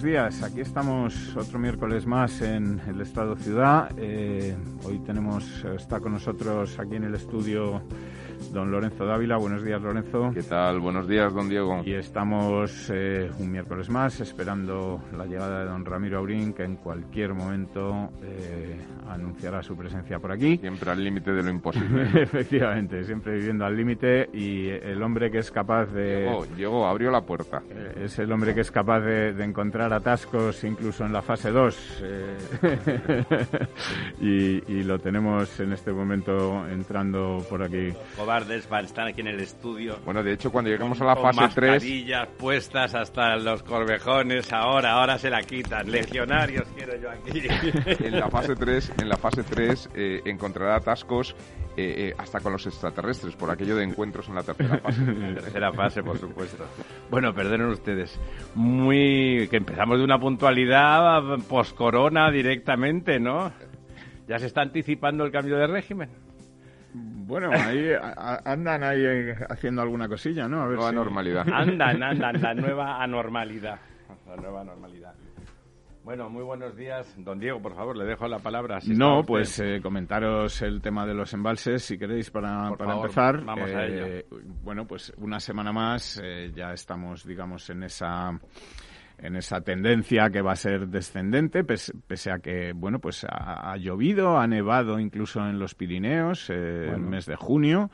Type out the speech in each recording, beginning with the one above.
Buenos días. Aquí estamos otro miércoles más en el Estado Ciudad. Eh, hoy tenemos, está con nosotros aquí en el estudio don Lorenzo Dávila. Buenos días, Lorenzo. ¿Qué tal? Buenos días, don Diego. Y estamos eh, un miércoles más esperando la llegada de don Ramiro Aurín, que en cualquier momento eh, anunciará su presencia por aquí. Siempre al límite de lo imposible. Efectivamente, siempre viviendo al límite y el hombre que es capaz de... Llegó, llegó, abrió la puerta. Eh, es el hombre que es capaz de, de encontrar atascos incluso en la fase 2. y, y lo tenemos en este momento entrando por aquí. Cobardes van, están aquí en el estudio. Bueno, de hecho, cuando llegamos a la con fase 3... mascarillas puestas hasta los corvejones, ahora, ahora se la quitan. Legionarios quiero yo aquí. En la fase 3, en la fase 3 eh, encontrará atascos eh, eh, hasta con los extraterrestres, por aquello de encuentros en la tercera fase. Tercera fase, por supuesto. Bueno, perdonen ustedes. Muy. que empezamos de una puntualidad post-corona directamente, ¿no? Ya se está anticipando el cambio de régimen. Bueno, ahí a- andan ahí eh, haciendo alguna cosilla, ¿no? A ver Nueva si- normalidad. Andan, andan, la nueva anormalidad. La nueva normalidad. Bueno, muy buenos días. Don Diego, por favor, le dejo la palabra. si No, pues eh, comentaros el tema de los embalses, si queréis, para, Por para favor, empezar. vamos a Eh, Bueno, pues una semana más eh, ya estamos, digamos, en esa en esa tendencia que va a ser descendente, pese, pese a que, bueno, pues ha, ha llovido, ha nevado incluso en los Pirineos eh, el mes de junio.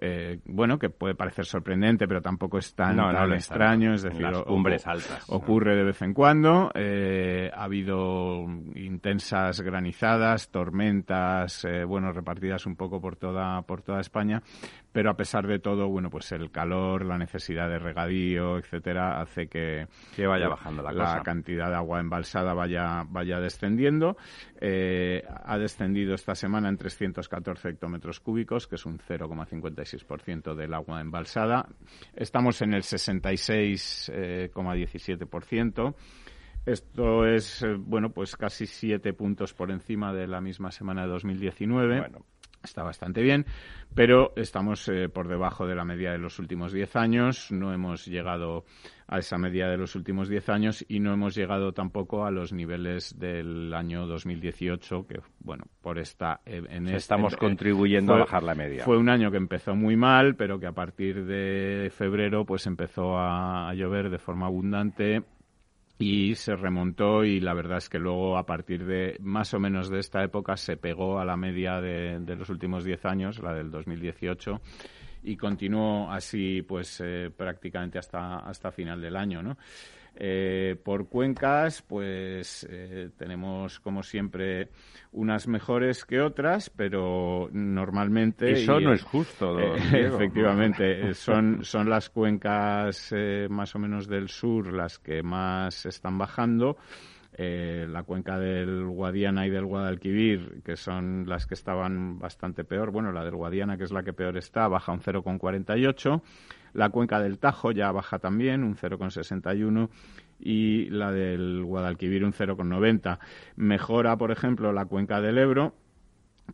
Eh, bueno, que puede parecer sorprendente, pero tampoco es tan, No, extraño. Es decir, las o- cumbres o- altas, ¿no? ocurre de vez en cuando. Eh, ha habido intensas granizadas, tormentas, eh, bueno, repartidas un poco por toda, por toda España. Pero a pesar de todo, bueno, pues el calor, la necesidad de regadío, etcétera, hace que, Que vaya bajando la cosa. cantidad de agua embalsada vaya, vaya descendiendo. Ha descendido esta semana en 314 hectómetros cúbicos, que es un 0,56% del agua embalsada. Estamos en el eh, 66,17%. Esto es, eh, bueno, pues casi siete puntos por encima de la misma semana de 2019. Bueno. Está bastante bien, pero estamos eh, por debajo de la media de los últimos 10 años. No hemos llegado a esa media de los últimos 10 años y no hemos llegado tampoco a los niveles del año 2018, que, bueno, por esta... eh, en este- Estamos eh, contribuyendo fue- a bajar la media. Fue un año que empezó muy mal, pero que a partir de febrero pues empezó a llover de forma abundante y se remontó y la verdad es que luego a partir de más o menos de esta época se pegó a la media de, los últimos 10 años, la del 2018 y continuó así pues eh, prácticamente hasta hasta final del año, ¿no? Eh, por cuencas, pues eh, tenemos como siempre unas mejores que otras, pero normalmente Eso y, no es justo, don eh, Diego. efectivamente, eh, son, son las cuencas eh, más o menos del sur las que más están bajando. Eh, la cuenca del Guadiana y del Guadalquivir, que son las que estaban bastante peor. Bueno, la del Guadiana, que es la que peor está, baja un 0,48. La cuenca del Tajo ya baja también, un 0,61. Y la del Guadalquivir, un 0,90. Mejora, por ejemplo, la cuenca del Ebro,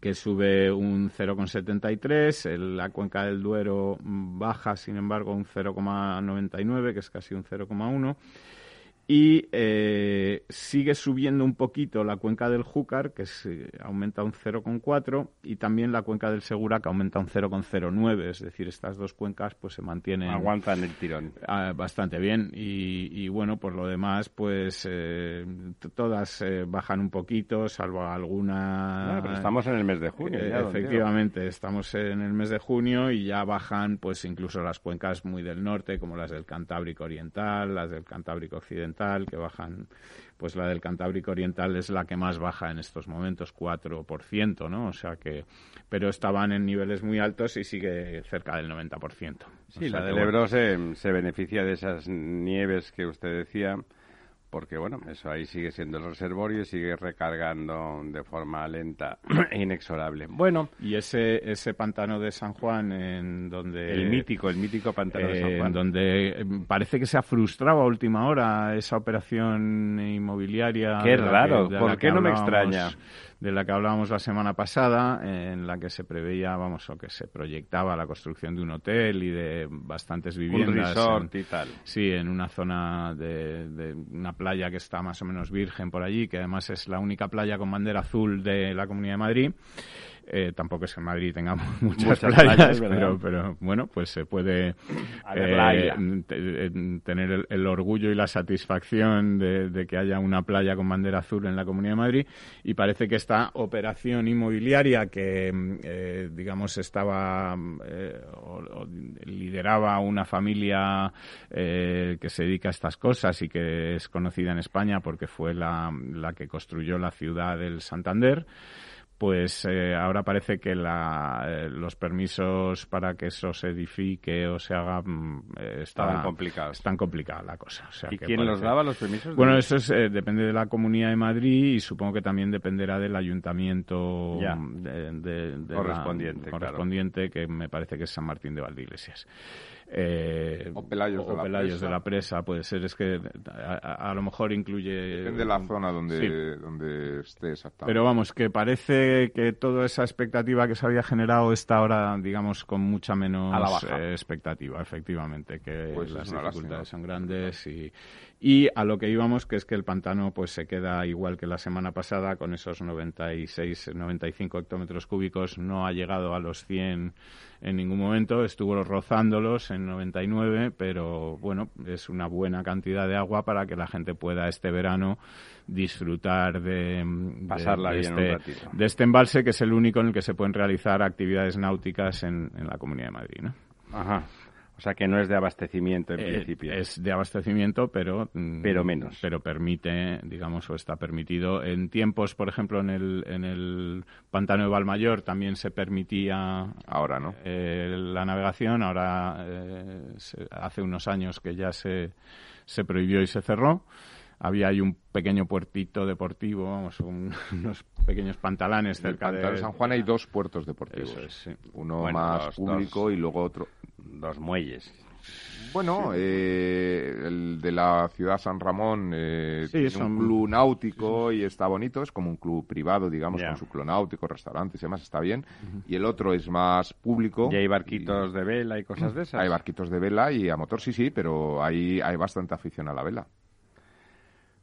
que sube un 0,73, el- la cuenca del Duero baja, sin embargo, un 0,99, que es casi un 0,1. Y eh, sigue subiendo un poquito la cuenca del Júcar, que se aumenta un 0,4, y también la cuenca del Segura, que aumenta un 0,09. Es decir, estas dos cuencas pues se mantienen Aguantan el tirón. Ah, bastante bien y, y, bueno por lo demás pues eh, todas eh, bajan un poquito salvo alguna Ah, pero estamos en el mes de junio. Eh, ya, efectivamente estamos en el mes de junio y ya bajan pues incluso las cuencas muy del norte como las del Cantábrico Oriental las del Cantábrico Occidental que bajan pues la del Cantábrico Oriental es la que más baja en estos momentos 4% no o sea que pero estaban en niveles muy altos y sigue cerca del 90% Sí, O sea la del bueno, Ebro se, se beneficia de esas nieves que usted decía. Porque bueno, eso ahí sigue siendo el reservorio y sigue recargando de forma lenta e inexorable. Bueno. Y ese, ese pantano de San Juan, en donde... El mítico, el mítico pantano de San eh, Juan. En donde eh, parece que se ha frustrado a última hora esa operación inmobiliaria. Qué raro, que- ¿por qué no me extraña? De la que hablábamos la semana pasada, en la que se preveía, vamos, o que se proyectaba la construcción de un hotel y de bastantes Un viviendas. resort en- y tal. Sí, en una zona de, de una playa que está más o menos virgen por allí, que además es la única playa con bandera azul de la Comunidad de Madrid. Eh, tampoco es que en Madrid tengamos muchas, Muchas playas, pero, pero bueno, pues se puede ver, en- tener el, el orgullo y la satisfacción de, de que haya una playa con bandera azul en la Comunidad de Madrid. Y parece que esta operación inmobiliaria que, mm, eh, digamos, estaba eh, o- o lideraba una familia eh, que se dedica a estas cosas y que es conocida en España porque fue la, la que construyó la ciudad del Santander pues eh, ahora parece que la, eh, los permisos para que eso se edifique o se haga mm, eh, está- Estaban complicados. Están complicada la cosa. o sea ¿Y que quién los daba los permisos? Bueno, eso es, eh, depende de la Comunidad de Madrid y supongo que también dependerá del ayuntamiento Ya. mm, de, de- de la- Correspondiente, claro. correspondiente, que me parece que es San Martín de Valdeiglesias. Eh, O Pelayos de la Pelayos de la Presa, puede ser, es que a, a- a lo mejor incluye... Depende de la zona donde, Sí. donde esté exactamente. Pero vamos, que parece que toda esa expectativa que se había generado está ahora, digamos, con mucha menos A la baja. eh, expectativa, efectivamente, que Pues es las dificultades lástima. son grandes y, y a lo que íbamos, que es que el pantano pues se queda igual que la semana pasada, con esos 96, 95 hectómetros cúbicos, no ha llegado a los 100 en ningún momento, estuvo rozándolos en 99, pero bueno, es una buena cantidad de agua para que la gente pueda este verano disfrutar de, Pasarla de bien este, de este embalse que es el único en el que se pueden realizar actividades náuticas en, en la Comunidad de Madrid. ¿no? Ajá. O sea que no es de abastecimiento en Eh, principio. es de abastecimiento, pero mm, Pero menos. Pero permite, digamos, o está permitido en tiempos, por ejemplo, en el en el pantano de Valmayor también se permitía Ahora, ¿no? eh, la navegación. Ahora eh, se- hace unos años que ya se se prohibió y se cerró. Había ahí un pequeño puertito deportivo, vamos, un- unos pequeños pantalanes En cerca de de San Juan hay dos puertos deportivos. Es, sí. Uno Bueno, más dos- público dos. y luego otro. Dos muelles. Bueno, eh, el de la ciudad San Ramón eh, Sí, son- un club náutico y está bonito, es como un club privado, digamos, con su club náutico, restaurantes y demás, está bien. Y el otro es más público. Y hay barquitos de vela y cosas de esas. Hay barquitos de vela y a motor sí, sí, pero hay, hay bastante afición a la vela.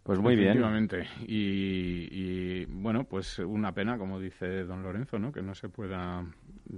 Pues muy bien. Y, y, bueno, pues una pena, como dice don Lorenzo, ¿no? que no se pueda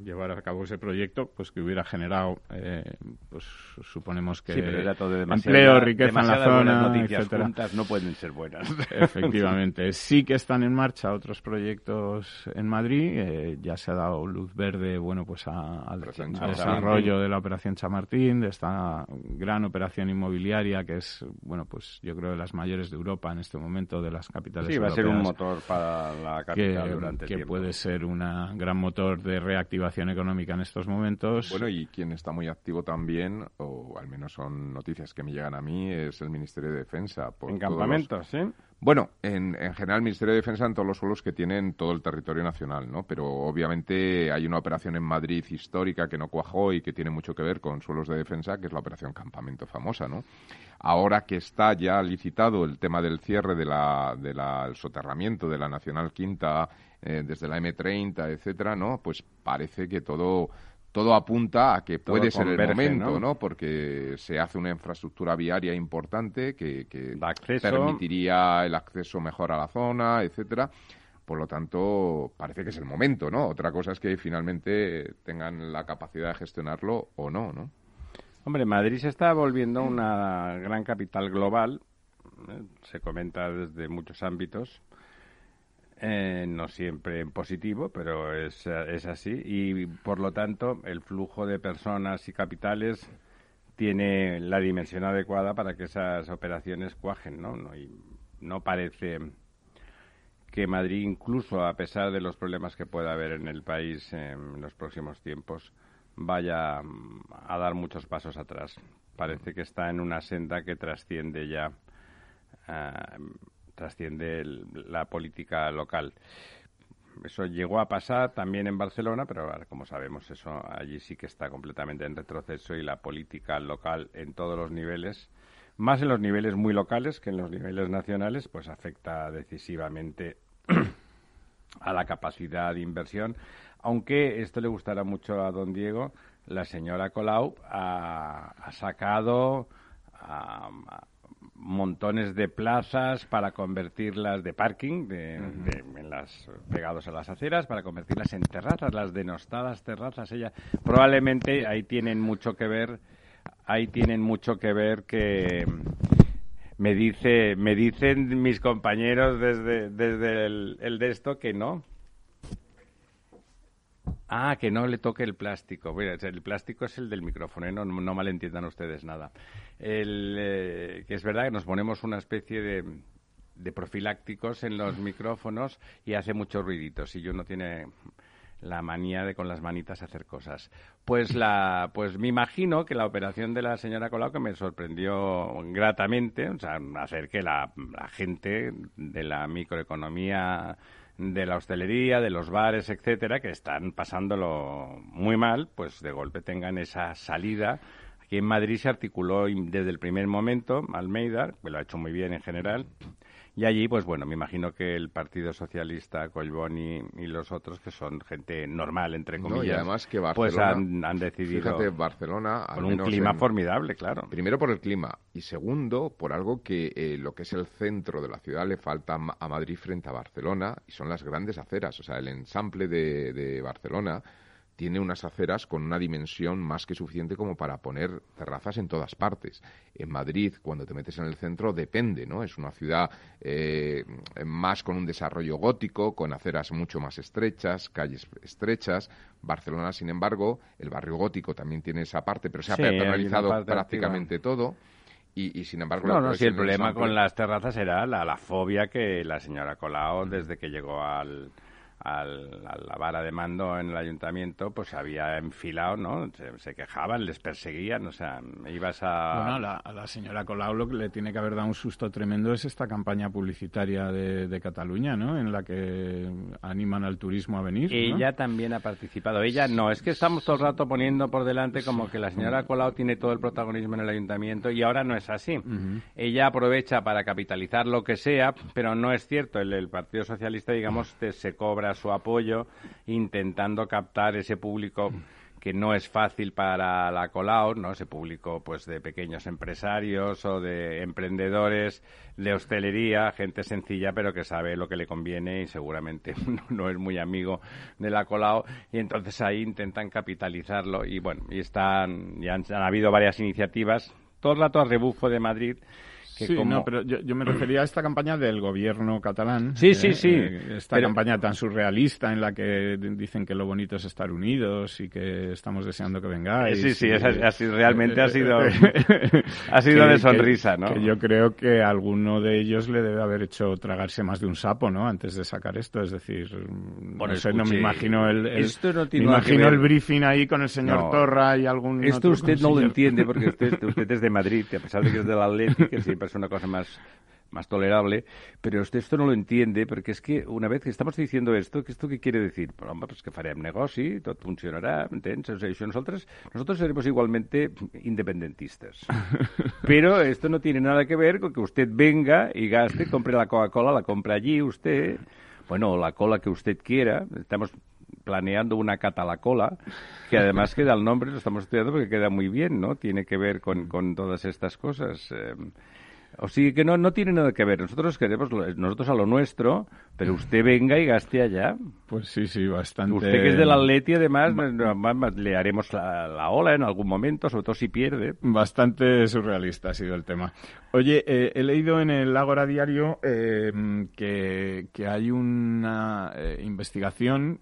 llevar a cabo ese proyecto, pues que hubiera generado, eh, pues suponemos que Sí, pero era todo demasiado, empleo, riqueza en la zona, noticias etcétera. juntas no pueden ser buenas. Efectivamente. Sí que están en marcha otros proyectos en Madrid. eh, ya se ha dado luz verde, bueno, pues a- al Operación desarrollo de la operación Chamartín, de esta gran operación inmobiliaria que es, bueno, pues yo creo de las mayores de Europa en este momento, de las capitales Sí, va a ser un motor para la que, capital durante que tiempo. puede ser un gran motor de reactivación económica en estos momentos. Bueno, y quien está muy activo también, o al menos son noticias que me llegan a mí, es el Ministerio de Defensa. por En los- campamentos, ¿sí? Bueno, en, en general el Ministerio de Defensa en todos los suelos que tienen todo el territorio nacional, ¿no? Pero obviamente hay una operación en Madrid histórica que no cuajó y que tiene mucho que ver con suelos de defensa, que es la operación Campamento famosa, ¿no? Ahora que está ya licitado el tema del cierre de la, de la- soterramiento de la Nacional Quinta eh, desde la M30, etcétera, ¿no? Pues parece que todo todo apunta a que Todo puede ser el momento, ¿no? ¿no? Porque se hace una infraestructura viaria importante que, que acceso. permitiría el acceso mejor a la zona, etcétera. Por lo tanto, parece que es el momento, ¿no? Otra cosa es que finalmente tengan la capacidad de gestionarlo o no, ¿no? Hombre, Madrid se está volviendo una gran capital global. ¿eh? Se comenta desde muchos ámbitos. Eh, no siempre en positivo, pero es, eh, es así. Y por lo tanto, el flujo de personas y capitales tiene la dimensión adecuada para que esas operaciones cuajen, ¿no? No, y no parece que Madrid, incluso a pesar de los problemas que pueda haber en el país en los próximos tiempos, vaya mm, a dar muchos pasos atrás. Parece que está en una senda que trasciende ya ah, trasciende la política local. Eso llegó a pasar también en Barcelona, pero como sabemos, eso allí sí que está completamente en retroceso y la política local en todos los niveles, más en los niveles muy locales que en los niveles nacionales, pues afecta decisivamente a la capacidad de inversión. Aunque esto le gustará mucho a don Diego, la señora Colau ha, sacado montones de plazas para convertirlas de parking, de, en las pegados a las aceras, para convertirlas en terrazas, las denostadas terrazas. Ella probablemente ahí tienen mucho que ver, ahí tienen mucho que ver que me dice, me dicen mis compañeros desde, desde el, el de esto que no, Ah, que no le toque el plástico. el plástico es el del micrófono, ¿eh? no, no, malentiendan ustedes nada. El, eh, que es verdad que nos ponemos una especie de, de profilácticos en los micrófonos y hace muchos ruiditos. Y yo no tiene la manía de con las manitas hacer cosas. Pues la, pues me imagino que la operación de la señora Colau que me sorprendió gratamente, o sea, hacer que la, la gente de la microeconomía de la hostelería, de los bares, etcétera, que están pasándolo muy mal, pues de golpe tengan esa salida. Aquí en Madrid se articuló desde el primer momento Almeida, que lo ha hecho muy bien en general, y allí, pues bueno, me imagino que el Partido Socialista, Colboni y los otros, que son gente normal, entre comillas, y además que pues han, decidido... Fíjate, Barcelona... Con un clima formidable, claro. Primero por el clima y segundo por algo que eh, lo que es el centro de la ciudad le falta a Madrid frente a Barcelona y son las grandes aceras. O sea, el ensamble de, de Barcelona tiene unas aceras con una dimensión más que suficiente como para poner terrazas en todas partes. En Madrid, cuando te metes en el centro, depende, ¿no? Es una ciudad eh, más con un desarrollo gótico, con aceras mucho más estrechas, calles estrechas. Barcelona, sin embargo, el barrio gótico también tiene esa parte, pero se ha sí, prácticamente todo. Y, sin embargo... No, no, si el problema con las terrazas era la, la fobia que la señora Colau, desde que llegó al al, a la vara de mando en el ayuntamiento, pues había enfilado, ¿no? Se, quejaban, les perseguían, o sea, ibas a... Bueno, la, a la, señora Colau lo que le tiene que haber dado un susto tremendo es esta campaña publicitaria de, de Cataluña, ¿no? En la que animan al turismo a venir. Ella también ha participado. Ella no, es que estamos todo el rato poniendo por delante como que la señora Colau tiene todo el protagonismo en el ayuntamiento y ahora no es así. Ella aprovecha para capitalizar lo que sea, pero no es cierto. El, el Partido Socialista, digamos, se cobra su apoyo intentando captar ese público que no es fácil para la Colau, ¿no? Ese público pues de pequeños empresarios o de emprendedores de hostelería, gente sencilla pero que sabe lo que le conviene y seguramente no, es muy amigo de la Colau y entonces ahí intentan capitalizarlo y bueno, y están ya han, han habido varias iniciativas, todo el rato a rebufo de Madrid sí, no, pero yo, me refería a esta campaña del gobierno catalán. Sí, sí, sí. Eh, esta campaña tan surrealista en la que dicen que lo bonito es estar unidos y que estamos deseando que vengáis. Sí, sí, así, realmente ha sido, ha sido de sonrisa, ¿no? Que yo creo que a alguno de ellos le debe haber hecho tragarse más de un sapo, ¿no? Antes de sacar esto, es decir, no sé, no me imagino el, me imagino el briefing ahí con el señor Torra y algún Esto usted no lo entiende porque usted, usted es de Madrid, a pesar de que es del Atlético, que siempre es una cosa más más tolerable, pero usted esto no lo entiende, porque es que una vez que estamos diciendo esto, ¿qué esto qué quiere decir? Pues, home, pues que farem negoci, tot funcionarà, entens? O sea, nosotros, nosotros seremos igualmente independentistas. pero esto no tiene nada que ver con que usted venga y gaste, compre la Coca-Cola, la compra allí usted, bueno, la cola que usted quiera, estamos planeando una catalacola, que además queda el nombre, lo estamos estudiando porque queda muy bien, ¿no? Tiene que ver con, con todas estas cosas. Eh, o sí que no, no tiene nada que ver. Nosotros queremos nosotros a lo nuestro, pero usted venga y gaste allá. Pues sí, sí, bastante. Usted que es del Atleti, además, le haremos la, ola en algún momento, sobre todo si pierde. Bastante surrealista ha sido el tema. Oye, eh, he leído en el Ágora Diario eh, que, que, hay una eh, investigación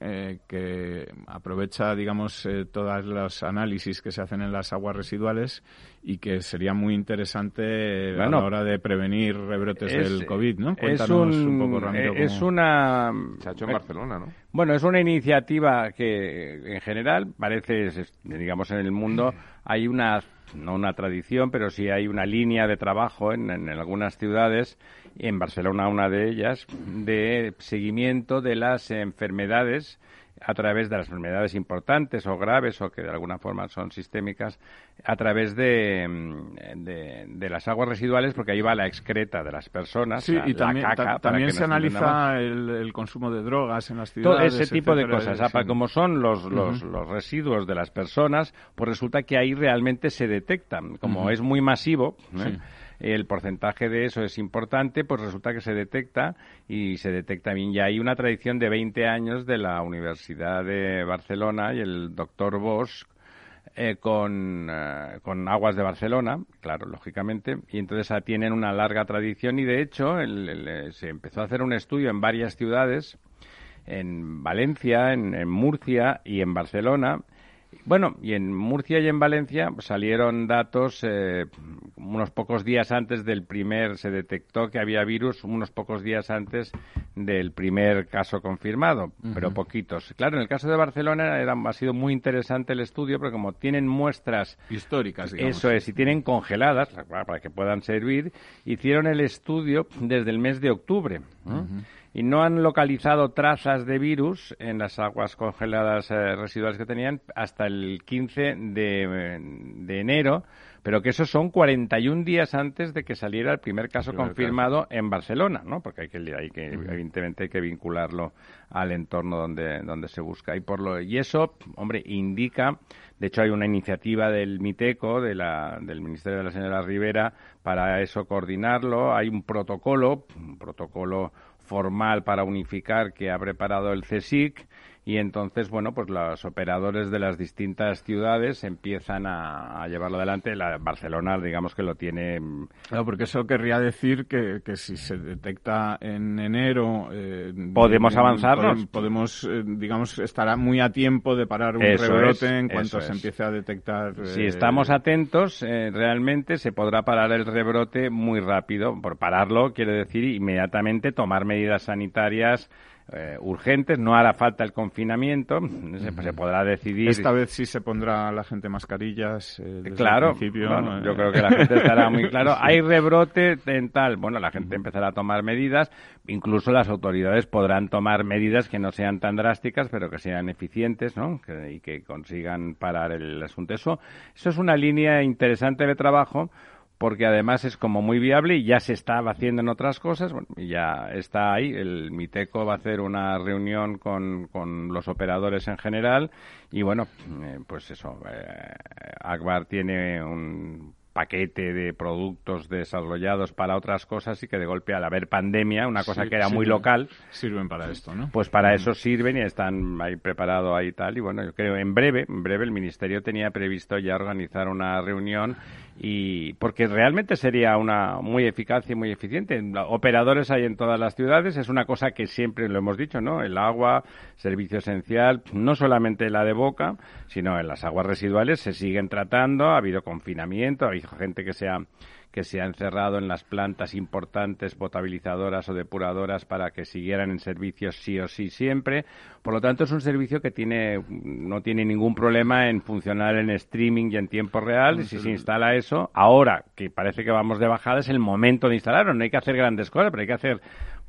que aprovecha, digamos, todos los análisis que se hacen en las aguas residuales y que sería muy interesante a la hora de prevenir rebrotes del COVID, ¿no? Cuéntanos un, poco, Ramiro. Es una... Se ha hecho en Barcelona, ¿no? Bueno, es una iniciativa que en general parece, digamos, en el mundo hay una no una tradición, pero sí hay una línea de trabajo en, en algunas ciudades, en Barcelona una de ellas, de seguimiento de las enfermedades a través de las enfermedades importantes o graves o que de alguna forma son sistémicas a través de, mm, de, las aguas residuales porque ahí va la excreta de las personas sí, y también, también se analiza el, consumo de drogas en las ciudades todo ese tipo de cosas como son los, los, los, residuos de las personas pues resulta que ahí realmente se detectan como es muy masivo ¿eh? El porcentaje de eso es importante, pues resulta que se detecta y se detecta bien. Ya hay una tradición de 20 años de la Universidad de Barcelona y el doctor Bosch eh, con, eh, con, Aguas de Barcelona, claro, lógicamente, y entonces tienen una larga tradición y de hecho eh, se empezó a hacer un estudio en varias ciudades, en Valencia, en Murcia y en Barcelona, bueno, y en Murcia y en Valencia salieron datos eh, unos pocos días antes del primer, se detectó que había virus unos pocos días antes del primer caso confirmado, pero poquitos. Claro, en el caso de Barcelona era, ha sido muy interesante el estudio, porque como tienen muestras históricas, digamos. Eso es, y tienen congeladas para que puedan servir, hicieron el estudio desde el mes de octubre y no han localizado trazas de virus en las aguas congeladas eh, residuales que tenían hasta el 15 de, de, enero, pero que esos son 41 días antes de que saliera el primer caso confirmado en Barcelona, ¿no? Porque hay que, hay que evidentemente hay que vincularlo al entorno donde, donde se busca. Y, por lo, y eso, hombre, indica, de hecho hay una iniciativa del MITECO, de la, del Ministerio de la Señora Rivera, para eso coordinarlo. Hay un protocolo, un protocolo formal para unificar que ha preparado el CSIC y entonces, bueno, pues los operadores de las distintas ciudades empiezan a, llevarlo adelante. La Barcelona, digamos que lo tiene. Mm, claro, porque eso querría decir que, que si se detecta en enero. Eh, podemos avanzarnos. Podemos, eh, digamos, estará muy a tiempo de parar un rebrote en cuanto se empiece a detectar. Si eh, estamos atentos, realmente se podrá parar el rebrote muy rápido. Por pararlo, quiere decir inmediatamente tomar medidas sanitarias eh, urgentes, no hará falta el confinamiento, se, podrá decidir. Esta vez sí se pondrá la gente mascarillas. Eh, claro, yo creo que la gente estará muy claro. Hay rebrote en tal, bueno, la gente empezará a tomar medidas, incluso las autoridades podrán tomar medidas que no sean tan drásticas, pero que sean eficientes, ¿no? y que consigan parar el asunto. Eso, eso es una línea interesante de trabajo porque además es como muy viable y ya se estaba haciendo en otras cosas, bueno, y ya está ahí. El MITECO va a hacer una reunión con, con los operadores en general y bueno, eh, pues eso, eh, Akbar tiene un paquete de productos desarrollados para otras cosas y que de golpe al haber pandemia, una cosa que era muy local, sirven para esto, ¿no? Pues para eso sirven y están ahí preparados ahí tal y bueno, yo creo en breve, en breve el ministerio tenía previsto ya organizar una reunión y porque realmente sería una muy eficaz y muy eficiente. Operadores hay en todas las ciudades, es una cosa que siempre lo hemos dicho, ¿no? El agua, servicio esencial, no solamente la de boca, sino en las aguas residuales se siguen tratando, ha habido confinamiento, hay gente que se ha que se ha encerrado en las plantas importantes potabilizadoras o depuradoras para que siguieran en servicio sí o sí siempre. Por lo tanto, es un servicio que tiene, no tiene ningún problema en funcionar en streaming y en tiempo real. Y si se instala eso, ahora que parece que vamos de bajada, es el momento de instalarlo. No hay que hacer grandes cosas, pero hay que hacer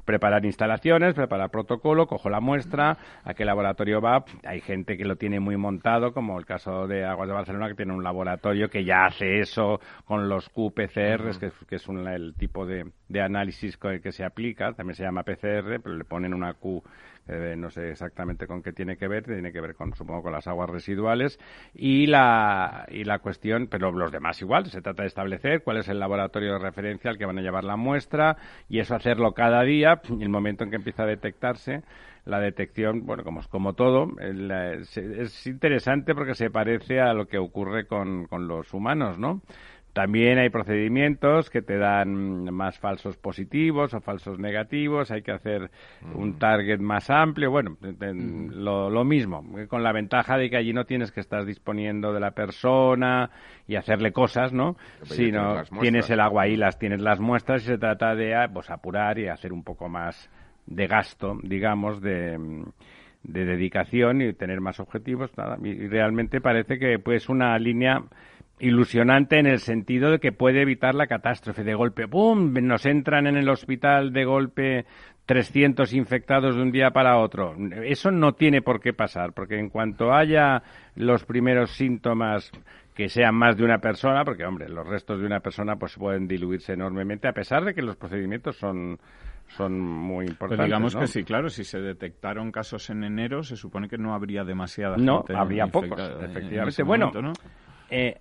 preparar instalaciones, preparar protocolo, cojo la muestra, a qué laboratorio va. Hay gente que lo tiene muy montado, como el caso de Aguas de Barcelona, que tiene un laboratorio que ya hace eso con los QPCR, que, que, es un, el tipo de, de análisis con el que se aplica, también se llama PCR, pero le ponen una Q eh, no sé exactamente con qué tiene que ver, tiene que ver con, supongo, con las aguas residuales y la, y la cuestión, pero los demás igual, se trata de establecer cuál es el laboratorio de referencia al que van a llevar la muestra y eso hacerlo cada día, el momento en que empieza a detectarse, la detección, bueno, como, como todo, es interesante porque se parece a lo que ocurre con, con los humanos, ¿no? También hay procedimientos que te dan más falsos positivos o falsos negativos, hay que hacer un mm. target más amplio, bueno, mm. lo, lo, mismo, con la ventaja de que allí no tienes que estar disponiendo de la persona y hacerle cosas, ¿no? Sino tienes el agua ahí, las tienes las muestras y se trata de ah, pues, apurar y hacer un poco más de gasto, digamos, de de dedicación y tener más objetivos, nada. Y realmente parece que pues una línea ilusionante en el sentido de que puede evitar la catástrofe de golpe. ¡Pum! Nos entran en el hospital de golpe 300 infectados de un día para otro. Eso no tiene por qué pasar, porque en cuanto haya los primeros síntomas que sean más de una persona, porque hombre, los restos de una persona pues pueden diluirse enormemente, a pesar de que los procedimientos son son muy importantes. digamos que sí, claro, si se detectaron casos en enero, se supone que no habría demasiada no, habría pocos, efectivamente. bueno, eh,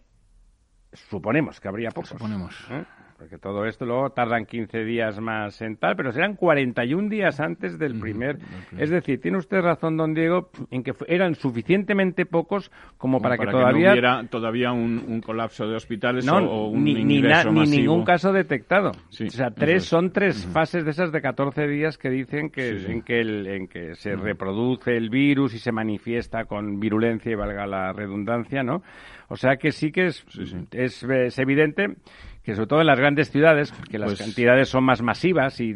suponemos que habría pocos. Suponemos. ¿eh? Porque todo esto luego tardan 15 días más en tal, pero serán 41 días antes del primer. Es decir, tiene usted razón, don Diego, en que eran suficientemente pocos como, para, que todavía. no hubiera todavía un, colapso de hospitales o, un ni, ni, ni, ningún caso detectado. o sea, tres, son tres fases de esas de 14 días que dicen que, En, que en que se reproduce el virus y se manifiesta con virulencia y valga la redundancia, ¿no? O sea que sí que es, es, es evidente que sobre todo en las grandes ciudades, que las pues cantidades son más masivas y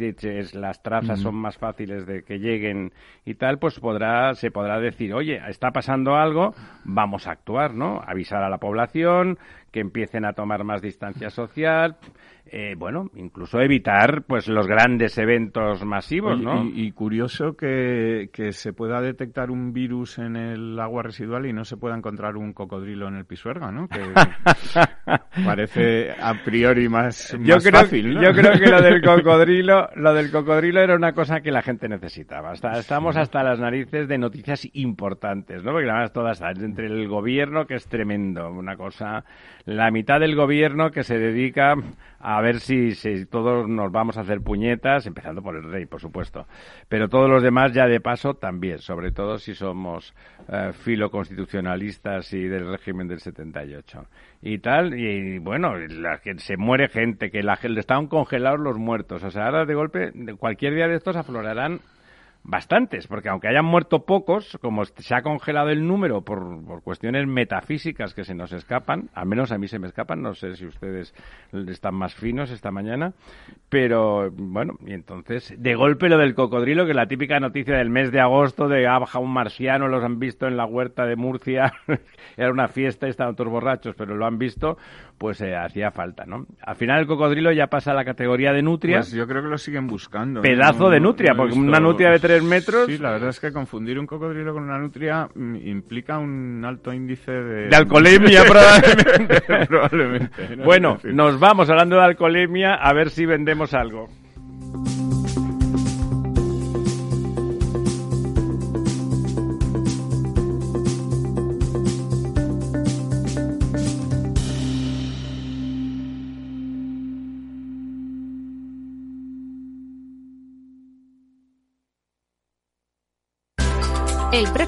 las trazas son más fáciles de que lleguen y tal, pues podrá, se podrá decir, oye, está pasando algo, vamos a actuar, ¿no? Avisar a la población, que empiecen a tomar más distancia social, eh, bueno, incluso evitar pues los grandes eventos masivos, ¿no? Y, curioso que, que, se pueda detectar un virus en el agua residual y no se pueda encontrar un cocodrilo en el pisuerga, ¿no? Que parece a priori más, yo creo, fácil, Yo creo que lo del cocodrilo, lo del cocodrilo era una cosa que la gente necesitaba. estamos hasta las narices de noticias importantes, ¿no? Porque además todas entre el gobierno que es tremendo, una cosa, la mitad del gobierno que se dedica a ver si, todos nos vamos a hacer puñetas, empezando por el rey, por supuesto. Pero todos los demás ya de paso también, sobre todo si somos eh, filoconstitucionalistas y del régimen del 78. Y tal, y, bueno, la, que se muere gente, que la, estaban congelados los muertos. O sea, ahora de golpe, cualquier día de estos aflorarán bastantes, porque aunque hayan muerto pocos, como se ha congelado el número por, por, cuestiones metafísicas que se nos escapan, al menos a mí se me escapan, no sé si ustedes están más finos esta mañana, pero bueno, y entonces, de golpe lo del cocodrilo, que es la típica noticia del mes de agosto de bajado un marciano, los han visto en la huerta de Murcia, era una fiesta y estaban todos borrachos, pero lo han visto, pues eh, hacía falta, ¿no? Al final el cocodrilo ya pasa a la categoría de nutria. Pues yo creo que lo siguen buscando. ¿eh? Pedazo de nutria, porque una nutria de tres metros... Sí, la verdad es que confundir un cocodrilo con una nutria mm, implica un alto índice de... De alcoholemia, probablemente. Bueno, nos vamos hablando de alcoholemia a ver si vendemos algo.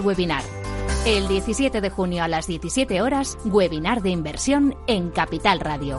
webinar. El 17 de junio a las 17 horas, webinar de inversión en Capital Radio.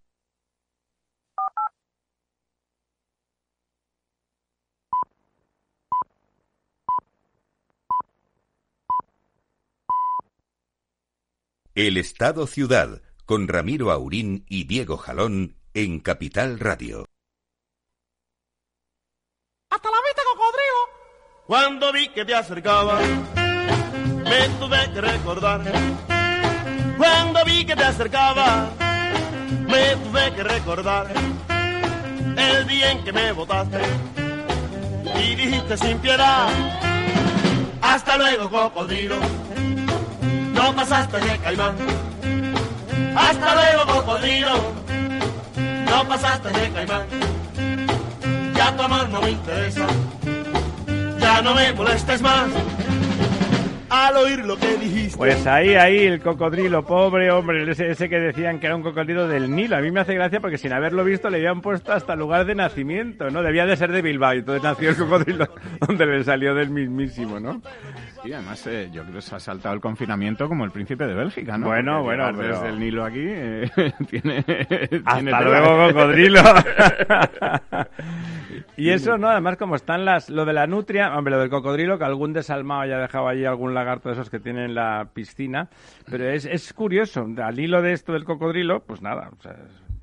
El Estado Ciudad, con Ramiro Aurín y Diego Jalón en Capital Radio. ¡Hasta la vista, cocodrilo! Cuando vi que te acercaba, me tuve que recordar. Cuando vi que te acercaba, me tuve que recordar el día en que me botaste y dijiste sin piedad. Hasta luego, cocodrilo. No pasaste de caimán. Hasta luego, cocodrilo. No pasaste de caimán. Ya tu amor no me interesa. Ya no me molestes más. Al oír lo que dijiste. Pues ahí, ahí, el cocodrilo, pobre hombre, ese, ese que decían que era un cocodrilo del Nilo. A mí me hace gracia porque sin haberlo visto le habían puesto hasta lugar de nacimiento, ¿no? Debía de ser de Bilbao, y entonces nació el cocodrilo donde le salió del mismísimo, ¿no? Y además eh, yo creo que se ha saltado el confinamiento como el príncipe de Bélgica, ¿no? Bueno, Porque bueno, pero- desde el Nilo aquí eh, tiene... tiene Hasta tela. luego, cocodrilo. y eso, ¿no? Además, como están las... Lo de la nutria, hombre, lo del cocodrilo, que algún desalmado haya dejado allí algún lagarto de esos que tienen en la piscina. Pero es, es curioso, al hilo de esto del cocodrilo, pues nada, o sea,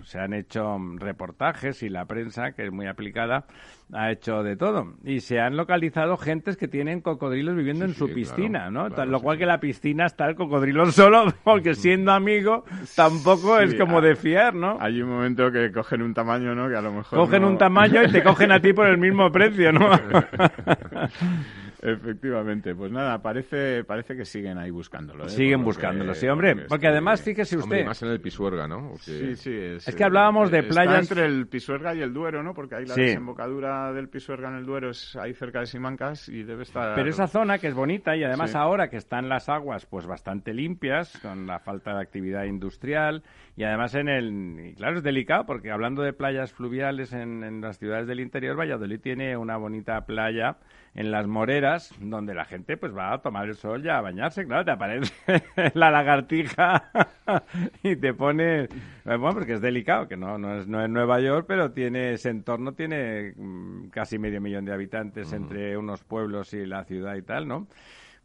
se han hecho reportajes y la prensa, que es muy aplicada, ha hecho de todo. Y se han localizado gentes que tienen cocodrilos viviendo Sí, en su sí, piscina, claro, ¿no? claro, Tal- lo cual sí. que la piscina está el cocodrilo solo, porque siendo amigo tampoco es como ah, de fiar, ¿no? Hay un momento que cogen un tamaño, ¿no? Que a lo mejor Cogen no- un tamaño y te cogen a ti por el mismo precio, ¿no? Efectivamente, pues nada, parece, parece que siguen ahí buscándolo. ¿eh? Siguen buscándolo, sí, hombre. porque además, fíjese Hombre, usted, más en el Pisuerga, ¿no? Porque- Sí, sí, es, Es que hablábamos de está playas- entre el Pisuerga y el Duero, ¿no? Porque ahí la Sí. desembocadura del Pisuerga en el Duero es ahí cerca de Simancas y debe estar... pero esa zona que es bonita y además Sí. ahora que están las aguas pues bastante limpias, con la falta de actividad industrial y además en el... Y claro, es delicado porque hablando de playas fluviales en, en las ciudades del interior, Valladolid tiene una bonita playa en las Moreras, donde la gente pues va a tomar el sol y a bañarse, claro, te aparece la lagartija y te pone, bueno, porque es delicado, que no, no, es, no es Nueva York, pero tiene ese entorno, tiene mm, casi medio millón de habitantes entre unos pueblos y la ciudad y tal, ¿no?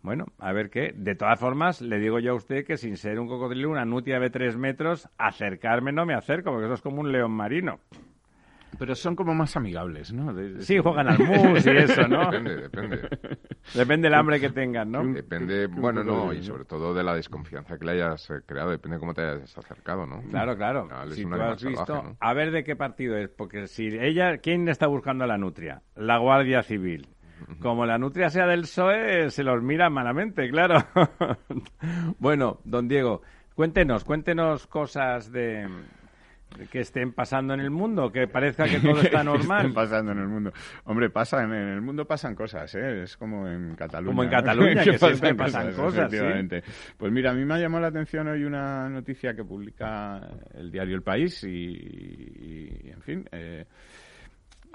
Bueno, a ver qué. De todas formas, le digo yo a usted que sin ser un cocodrilo, una nutia de tres metros, acercarme no me acerco, porque eso es como un león marino. Pero son como más amigables, ¿no? De- de- Sí, juegan al mus y eso, ¿no? Depende, depende. Depende del hambre que tengan, ¿no? Depende, bueno, no, y sobre todo de la desconfianza que le hayas eh, creado, depende de cómo te hayas acercado, ¿no? Claro, claro. Si tú has visto, salvaje, ¿no? a ver de qué partido es, porque si ella, ¿quién está buscando a la nutria? La Guardia Civil. Como la nutria sea del PSOE, se los mira malamente, claro. bueno, don Diego, cuéntenos, cuéntenos cosas de, de que estén pasando en el mundo, que parezca que todo está que normal. estén pasando en el mundo. Hombre, pasan, en el mundo pasan cosas, ¿eh? Es como en Cataluña. Como en ¿no? Cataluña, que siempre pasan cosas, efectivamente. Pues mira, a mí me ha llamado la atención hoy una noticia que publica el diario El País y, y, en fin... Eh,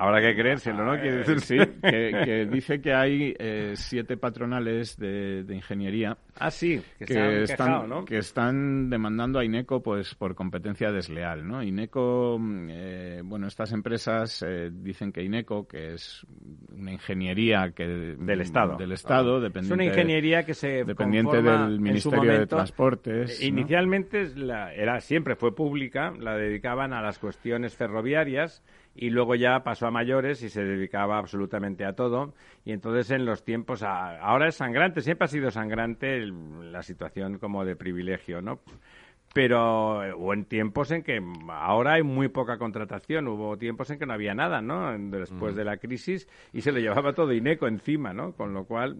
Habrá que creérselo, ¿no? Quiere eh, decir, sí, que, que dice que hay eh, siete patronales de, de ingeniería Ah, sí, que, que, se han están, quejado, ¿no? que están demandando a INECO pues por competencia desleal, ¿no? INECO, mm, eh, bueno, estas empresas eh, dicen que INECO, que es una ingeniería que Del Estado. del Estado, Es dependiente, una ingeniería que se dependiente del Ministerio de Transportes, ¿no? Inicialmente es la- era siempre fue pública, la dedicaban a las cuestiones ferroviarias y luego ya pasó a mayores y se dedicaba absolutamente a todo. Y entonces en los tiempos, a- ahora es sangrante, siempre ha sido sangrante el- la situación como de privilegio, ¿no? Pero eh, hubo en tiempos en que ahora hay muy poca contratación, hubo tiempos en que no había nada, ¿no? Después de la crisis y se lo llevaba todo INECO encima, ¿no? Con lo cual,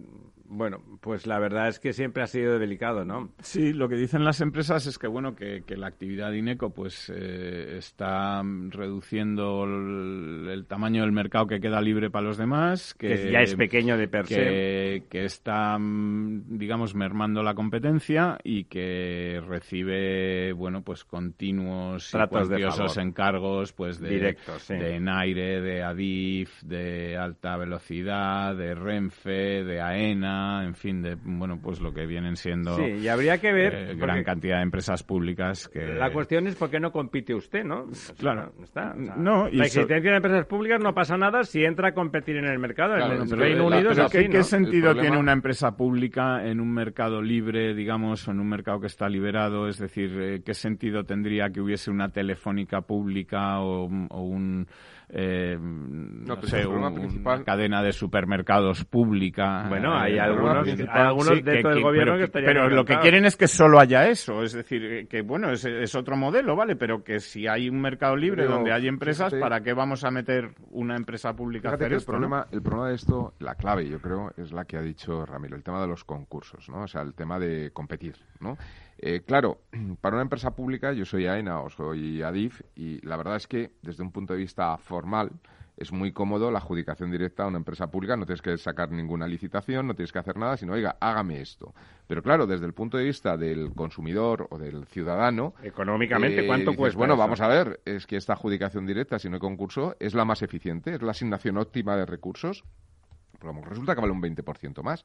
bueno, pues la verdad es que siempre ha sido delicado, ¿no? Sí, lo que dicen las empresas es que bueno que, que la actividad de INECO pues eh, está reduciendo el, el tamaño del mercado que queda libre para los demás, que, Que ya es pequeño de per se. que, que está mm, digamos mermando la competencia y que recibe bueno pues continuos y Tratos de cuantiosos favor. encargos pues de Directos, sí. de Enaire, de Adif, de alta velocidad, de Renfe, de AENA En fin, de bueno, pues lo que vienen siendo Sí, y habría que ver, eh, gran cantidad de empresas públicas que La cuestión es por qué no compite usted, ¿no? O sea, Claro. no está. O sea, No, y la so- existencia de empresas públicas no pasa nada si entra a competir en el mercado. Claro, en el Reino la- Unido es Pero así, ¿qué, ¿no? qué sentido problema- tiene una empresa pública en un mercado libre, digamos, o en un mercado que está liberado? Es decir, eh, ¿qué sentido tendría que hubiese una telefónica pública o, o un, eh, no, sé, problema un- principal- una cadena de supermercados pública? Bueno, hay Eh, algunos- hay algunos dentro del gobierno pero que estarían Pero lo que quieren es que solo haya eso. Es decir, que bueno, es, es otro modelo, ¿vale? Pero que si hay un mercado libre Pero, donde hay empresas, fíjate- ¿para qué vamos a meter una empresa pública a hacer que el esto? no? problema, el problema de esto, la clave, yo creo, es la que ha dicho Ramiro, el tema de los concursos, ¿no? O sea, el tema de competir, ¿no? Eh, claro, para una empresa pública, yo soy AENA o soy ADIF, y la verdad es que, desde un punto de vista formal, es muy cómodo la adjudicación directa a una empresa pública, no tienes que sacar ninguna licitación, no tienes que hacer nada, sino, oiga, hágame esto. Pero claro, desde el punto de vista del consumidor o del ciudadano, Económicamente, ¿cuánto dices, cuesta Bueno, eso? vamos a ver, es que esta adjudicación directa, si no hay concurso, es la más eficiente, es la asignación óptima de recursos. Pero resulta que vale un 20% más.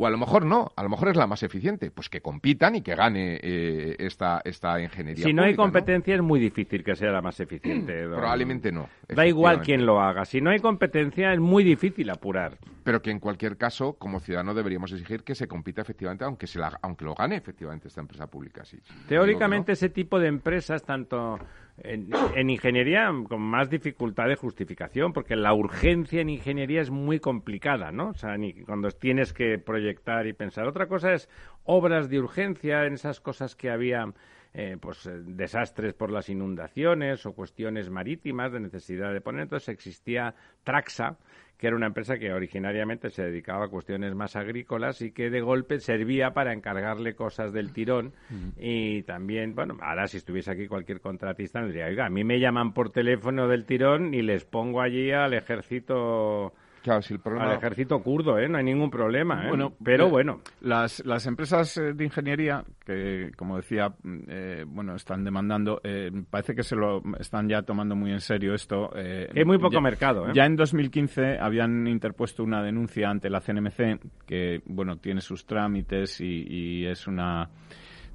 O a lo mejor no, a lo mejor es la más eficiente. Pues que compitan y que gane eh, esta, esta ingeniería. Si no hay competencia es muy difícil que sea la más eficiente. don- Probablemente no. Da igual quién lo haga. Si no hay competencia es muy difícil apurar. Pero que en cualquier caso, como ciudadano, deberíamos exigir que se compita efectivamente, aunque, se la, aunque lo gane efectivamente esta empresa pública. Sí. Teóricamente ese tipo de empresas, tanto en, en ingeniería, con más dificultad de justificación, porque la urgencia en ingeniería es muy complicada, ¿no? O sea, ni cuando tienes que proyectar y pensar. Otra cosa es obras de urgencia, en esas cosas que había, eh, pues, eh, desastres por las inundaciones o cuestiones marítimas de necesidad de poner. Entonces existía Traxa, que era una empresa que originariamente se dedicaba a cuestiones más agrícolas y que de golpe servía para encargarle cosas del tirón y también, bueno, ahora si estuviese aquí cualquier contratista me diría, oiga, a mí me llaman por teléfono del tirón y les pongo allí al ejército Claro, si el problema... al ejército kurdo, ¿eh? No hay ningún problema, ¿eh? Bueno, pero bueno, Las, las empresas eh, de ingeniería, que como decía, mm, eh, bueno, están demandando, eh, parece que se lo están ya tomando muy en serio esto. eh, hay muy poco ya- mercado, ¿eh? Ya en 2015 habían interpuesto una denuncia ante la CNMC, que, bueno, tiene sus trámites y, y es una,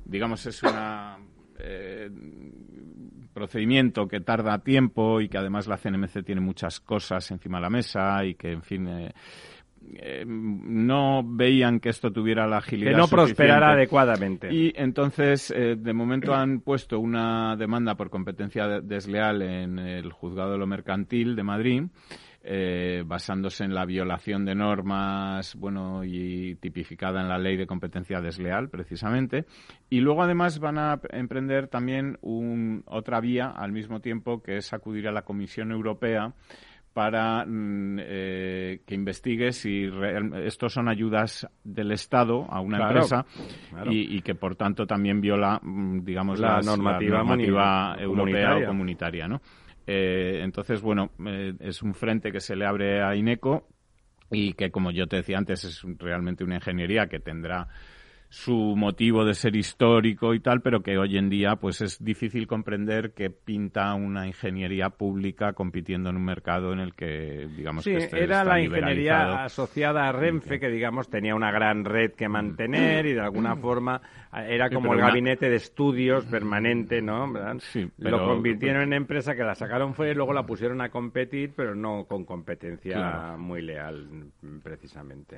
digamos, es una... eh, procedimiento que tarda tiempo y que además la CNMC tiene muchas cosas encima de la mesa y que, en fin, eh, eh, no veían que esto tuviera la agilidad que no prosperara adecuadamente. Y entonces, eh, de momento han puesto una demanda por competencia de- desleal en el juzgado de lo mercantil de Madrid, eh, basándose en la violación de normas, bueno, y tipificada en la ley de competencia desleal, precisamente. Y luego, además, van a emprender también un- otra vía al mismo tiempo, que es acudir a la Comisión Europea para mm, eh, que investigue si estos son ayudas del Estado a una Claro, empresa claro. y, y que por tanto también viola mm, digamos La las- normativa normativa muni- europea comunitaria. o comunitaria ¿no? Eh, entonces bueno eh, es un frente que se le abre a Ineco y que como yo te decía antes es realmente una ingeniería que tendrá su motivo de ser histórico y tal, pero que hoy en día pues es difícil comprender que pinta una ingeniería pública compitiendo en un mercado en el que digamos Sí, que este era la ingeniería asociada a Renfe, que digamos tenía una gran red que mantener y de alguna forma eh, era como el una- gabinete de estudios permanente, ¿no? ¿Verdad? Sí, Lo convirtieron en empresa que la sacaron fuera y luego la pusieron a competir, pero no con competencia Claro. muy leal, mm, precisamente.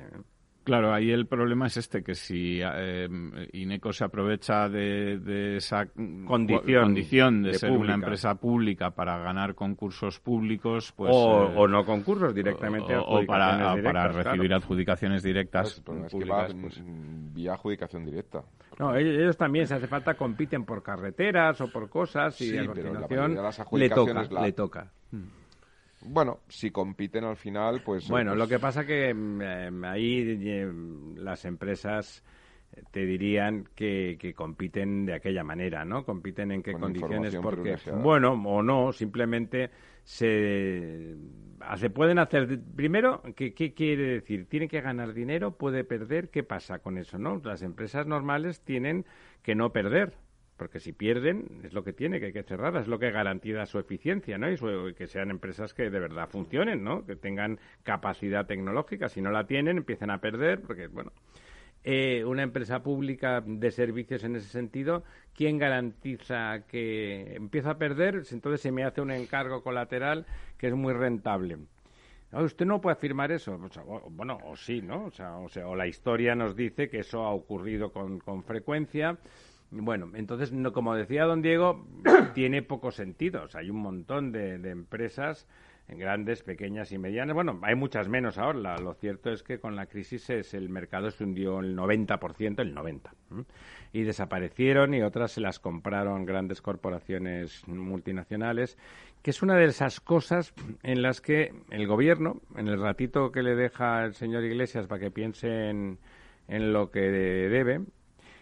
Claro, ahí el problema es este, que si eh, Ineco se aprovecha de, de esa Condición condición de, de ser pública. una empresa pública para ganar concursos públicos, pues... o, eh, o no concursos directamente. o- o para, para recibir claro. adjudicaciones directas El problema es que públicas, va pues, mm, vía adjudicación directa. No, ellos ellos también, si hace falta, compiten por carreteras o por cosas y Sí, a pero la le toca, la- le toca. Bueno, si compiten al final, pues... Bueno, pues, lo que pasa que mm, eh, ahí eh, las empresas eh, te dirían que, que compiten de aquella manera, ¿no? Compiten en qué Con condiciones, porque, bueno, o no, simplemente se, se pueden hacer... Primero, ¿qué, ¿qué quiere decir? ¿Tiene que ganar dinero? ¿Puede perder? ¿Qué pasa con eso, no? Las empresas normales tienen que no perder. Porque si pierden es lo que tiene, que hay que cerrarlas, es lo que garantiza su eficiencia, ¿no? Y, que sean empresas que de verdad funcionen, ¿no? Que tengan capacidad tecnológica. Si no la tienen, empiezan a perder, porque, bueno, eh, una empresa pública de servicios en ese sentido, ¿quién garantiza que empieza a perder? Entonces se me hace un encargo colateral que es muy rentable. usted no puede afirmar eso. bueno, o sí, ¿no? O sea, o sea, o la historia nos dice que eso ha ocurrido con, con frecuencia. Bueno, entonces, no, como decía don Diego, tiene poco sentido. O sea, hay un montón de, de empresas grandes, pequeñas y medianas. Bueno, hay muchas menos ahora. Lo cierto es que con la crisis es, el mercado se hundió el 90%, el 90%. Y desaparecieron y otras se las compraron grandes corporaciones multinacionales, que es una de esas cosas en las que el gobierno, en el ratito que le deja el señor Iglesias para que piense en, en lo que debe,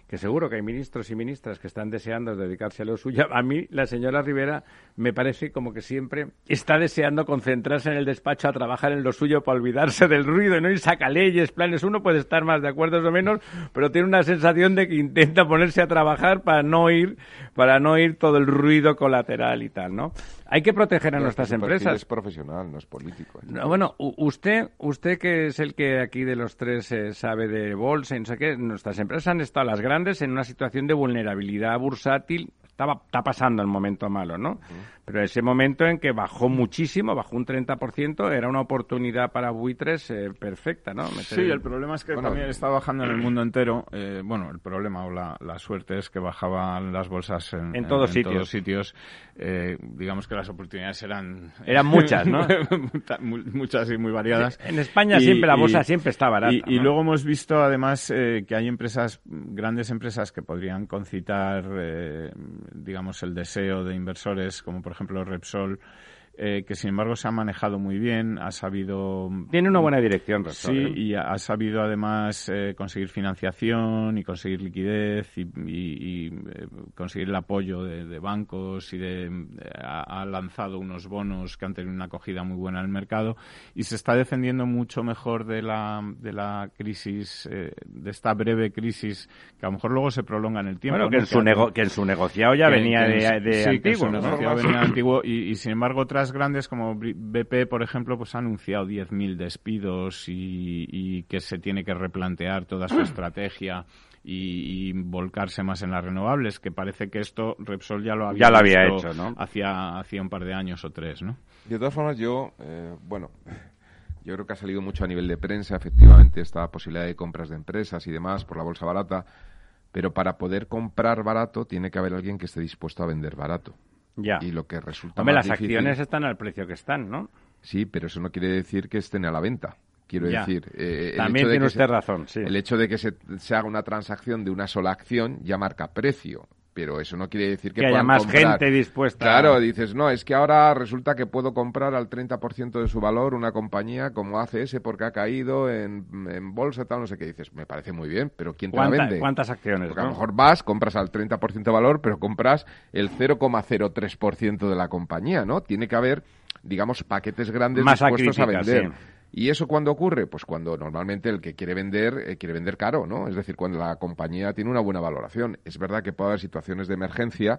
que seguro que hay ministros y ministras que están deseando dedicarse a lo suyo. A mí, la señora Rivera, me parece como que siempre está deseando concentrarse en el despacho a trabajar en lo suyo para olvidarse del ruido, ¿no? Y saca leyes, planes. Uno puede estar más de acuerdo o menos, pero tiene una sensación de que intenta ponerse a trabajar para no ir, para no ir todo el ruido colateral y tal, ¿no? Hay que proteger a nuestras empresas. Es profesional, no es político. bueno, usted, usted que es el que aquí de los tres eh, sabe de bolsa y no sé qué, nuestras empresas han estado las grandes en una situación de vulnerabilidad bursátil estaba, está pasando el momento malo, ¿no? Pero ese momento en que bajó muchísimo, bajó un 30%, era una oportunidad para buitres eh, perfecta, ¿no? sí, el problema es que también está bajando en el mundo entero. Eh, bueno, el problema o la, suerte es que bajaban las bolsas en, en, todos, sitios. sitios. Eh, digamos que las oportunidades eran... Eran muchas, ¿no? muchas y muy variadas. En España siempre la bolsa siempre está barata. Y, luego hemos visto además que hay empresas, grandes empresas que podrían concitar digamos, el deseo de inversores, como por ejemplo Repsol, eh, que sin embargo se ha manejado muy bien, ha sabido... Tiene una buena dirección, Sí, ¿eh? y ha, sabido además eh, conseguir financiación y conseguir liquidez y, conseguir el apoyo de, bancos y de, ha, lanzado unos bonos que han tenido una acogida muy buena en el mercado y se está defendiendo mucho mejor de la, de la crisis, de esta breve crisis que a lo mejor luego se prolonga en el tiempo. Bueno, que, en, su que en su negociado ya venía de, antiguo. negociado venía antiguo y, y sin embargo grandes como BP, por ejemplo, pues ha anunciado 10.000 despidos y, que se tiene que replantear toda su estrategia y, volcarse más en las renovables, que parece que esto Repsol ya lo había, ya lo había hecho, ¿no? Hacía, hacía un par de años o tres, ¿no? De todas formas, yo, eh, bueno, yo creo que ha salido mucho a nivel de prensa, efectivamente, esta posibilidad de compras de empresas y demás por la bolsa barata, pero para poder comprar barato tiene que haber alguien que esté dispuesto a vender barato. Ya. Y lo que resulta Hombre, las acciones están al precio que están, ¿no? Sí, pero eso no quiere decir que estén a la venta. Quiero decir. Eh, También tiene usted razón, sí. El hecho de que se, se, haga una transacción de una sola acción ya marca precio pero eso no quiere decir que, que haya más gente dispuesta. Claro, dices, no, es que ahora resulta que puedo comprar al 30% de su valor una compañía como ACS porque ha caído en, en bolsa, tal, no sé qué. Dices, me parece muy bien, pero ¿quién te la vende? ¿Cuántas acciones? Porque a lo mejor vas, compras al 30% de valor, pero compras el 0,03% de la compañía, ¿no? Tiene que haber, digamos, paquetes grandes dispuestos a vender. ¿Y eso cuándo ocurre? Pues cuando normalmente el que quiere vender, eh, quiere vender caro, ¿no? Es decir, cuando la compañía tiene una buena valoración. Es verdad que puede haber situaciones de emergencia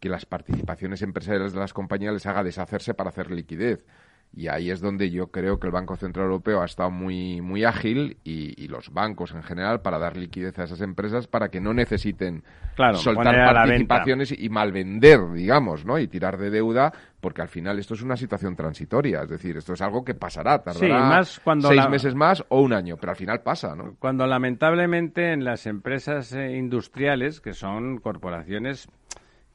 que las participaciones empresariales de las compañías les haga deshacerse para hacer liquidez. Y ahí es donde yo creo que el Banco Central Europeo ha estado muy, muy ágil y, los bancos en general para dar liquidez a esas empresas para que no necesiten soltar participaciones y malvender, digamos, ¿no? Y tirar de deuda porque al final esto es una situación transitoria, es decir, esto es algo que pasará, tardará seis meses más o un año, pero al final pasa, ¿no? Cuando lamentablemente en las empresas eh, industriales, que son corporaciones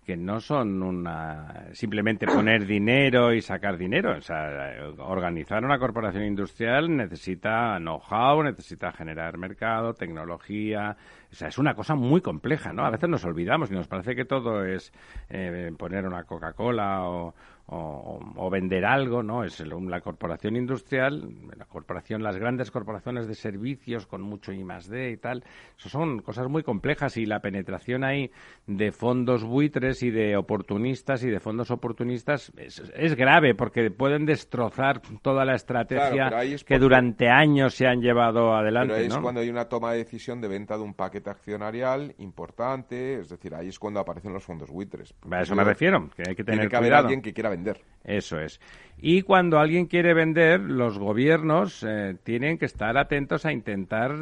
que no son una simplemente poner dinero y sacar dinero. O sea, organizar una corporación industrial necesita know-how, necesita generar mercado, tecnología. O sea, es una cosa muy compleja, ¿no? A veces nos olvidamos y nos parece que todo es eh, poner una Coca-Cola o, o, vender algo, ¿no? Es la corporación industrial, la corporación, las grandes corporaciones de servicios con mucho I más D y tal. Eso son cosas muy complejas y la penetración ahí de fondos buitres y de oportunistas y de fondos oportunistas es, grave porque pueden destrozar toda la estrategia que durante años se han llevado adelante. Pero es cuando hay una toma de decisión de venta de un paquete accionarial importante, es decir, ahí es cuando aparecen los fondos buitres. A eso me refiero, que hay que tener Tiene que haber alguien que quiera vender. Eso es. Y cuando alguien quiere vender, los gobiernos eh, tienen que estar atentos a intentar.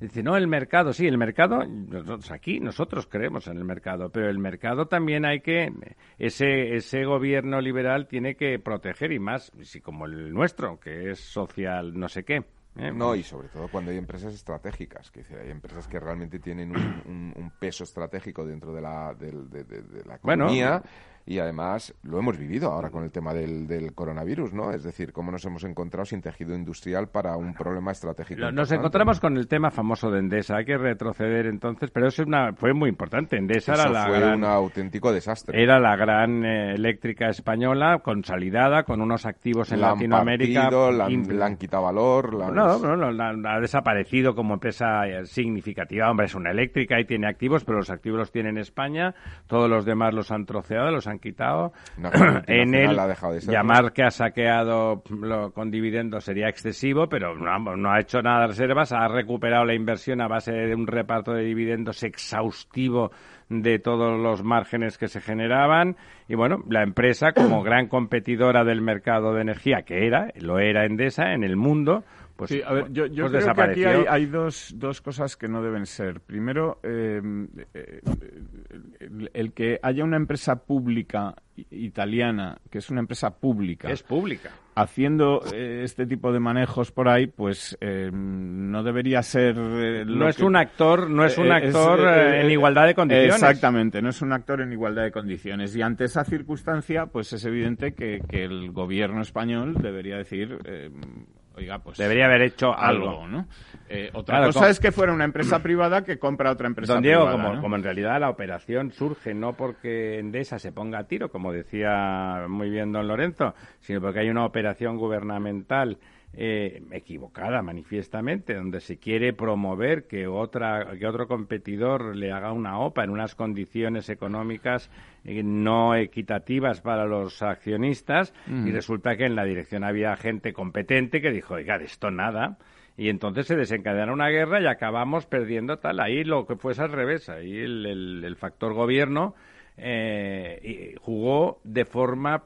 Dice, no, el mercado, sí, el mercado, nosotros aquí nosotros creemos en el mercado, pero el mercado también hay que. Ese, ese gobierno liberal tiene que proteger, y más, si como el nuestro, que es social, no sé qué. ¿eh? No, y sobre todo cuando hay empresas estratégicas, que hay empresas que realmente tienen un, peso estratégico dentro de la, de, la economía y además lo hemos vivido ahora con el tema del, del, coronavirus, ¿no? Es decir, cómo nos hemos encontrado sin tejido industrial para un problema estratégico. Nos encontramos con el tema famoso de Endesa. Hay que retroceder entonces, pero eso una, fue muy importante. Endesa era la fue un auténtico desastre. Era la gran eh, eléctrica española, consolidada, con unos activos en Latinoamérica. la, han quitado valor. La no, no, no, ha desaparecido como empresa eh, significativa. Hombre, es una eléctrica y tiene activos, pero los activos los tiene en España. Todos los demás los han troceado, los han han quitado. en él, llamar que ha saqueado con dividendos sería excesivo, pero no, no, ha hecho nada de reservas, ha recuperado la inversión a base de un reparto de dividendos exhaustivo de todos los márgenes que se generaban y bueno, la empresa como gran competidora del mercado de energía que era, lo era Endesa en el mundo, pues, sí, a ver, yo, yo pues creo que aquí hay, dos, dos, cosas que no deben ser. Primero, em, eh, el, que haya una empresa pública italiana, que es una empresa pública. Es pública. Haciendo eh, este tipo de manejos por ahí, pues em, no debería ser. Eh, no es un actor, no es un actor en igualdad de condiciones. Exactamente, no es un actor en igualdad de condiciones. Y ante esa circunstancia, pues es evidente que, que el gobierno español debería decir em, oiga, pues debería haber hecho algo, ¿no? Eh, otra cosa es que fuera una empresa privada que compra otra empresa Don Diego. Como, como en realidad la operación surge no porque Endesa se ponga a tiro, como decía muy bien don Lorenzo, sino porque hay una operación gubernamental eh, equivocada manifiestamente, donde se quiere promover que otra que otro competidor le haga una OPA en unas condiciones económicas eh, no equitativas para los accionistas y resulta que en la dirección había gente competente que dijo, oiga, de esto nada. Y entonces se desencadena una guerra y acabamos perdiendo tal. Ahí lo que fue es al revés. Ahí el, factor gobierno eh, jugó de forma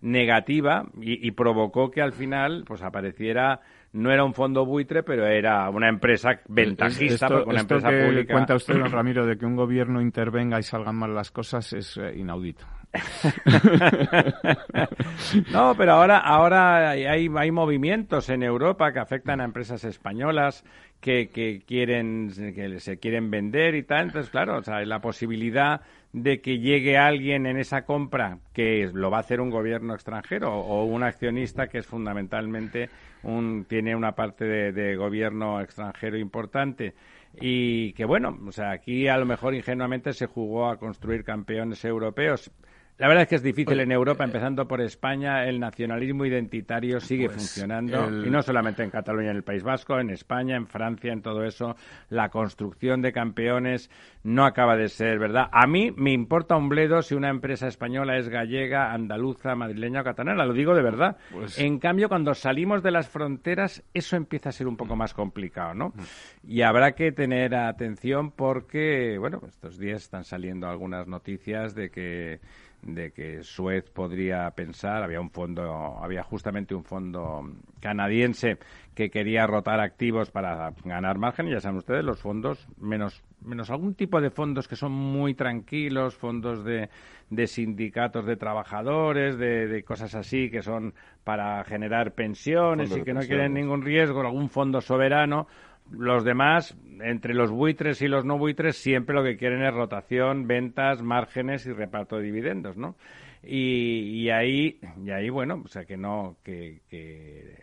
negativa y, provocó que al final pues apareciera no era un fondo buitre, pero era una empresa ventajista, esto, una empresa que pública. cuenta usted, don Ramiro, de que un gobierno intervenga y salgan mal las cosas es eh, inaudito. no, pero ahora, ahora hay, hay movimientos en Europa que afectan a empresas españolas que, que quieren que se quieren vender y tal. Entonces, claro, o sea, la posibilidad de que llegue alguien en esa compra que lo va a hacer un gobierno extranjero o un accionista que es fundamentalmente un, tiene una parte de, gobierno extranjero importante y que bueno, o sea, aquí a lo mejor ingenuamente se jugó a construir campeones europeos. La verdad es que es difícil en Europa, eh, empezando por España, el nacionalismo identitario sigue pues, funcionando, y no solamente en Cataluña, en el País Vasco, en España, en Francia, en todo eso, la construcción de campeones no acaba de ser, ¿verdad? A mí me importa un bledo si una empresa española es gallega, andaluza, madrileña o catalana, lo digo de verdad. Pues en cambio, cuando salimos de las fronteras, eso empieza a ser un poco más complicado, ¿no? Mm. Y habrá que tener atención porque, bueno, estos días están saliendo algunas noticias de que de que Suez podría pensar, había un fondo, había justamente un fondo canadiense que quería rotar activos para ganar margen, y ya saben ustedes, los fondos, menos, menos algún tipo de fondos que son muy tranquilos, fondos de, de sindicatos de trabajadores, de, de, cosas así, que son para generar pensiones y que no quieren ningún riesgo, algún fondo soberano, los demás, entre los buitres y los no buitres, siempre lo que quieren es rotación, ventas, márgenes y reparto de dividendos, ¿no? Y, ahí, y ahí, bueno, o sea que no, que, que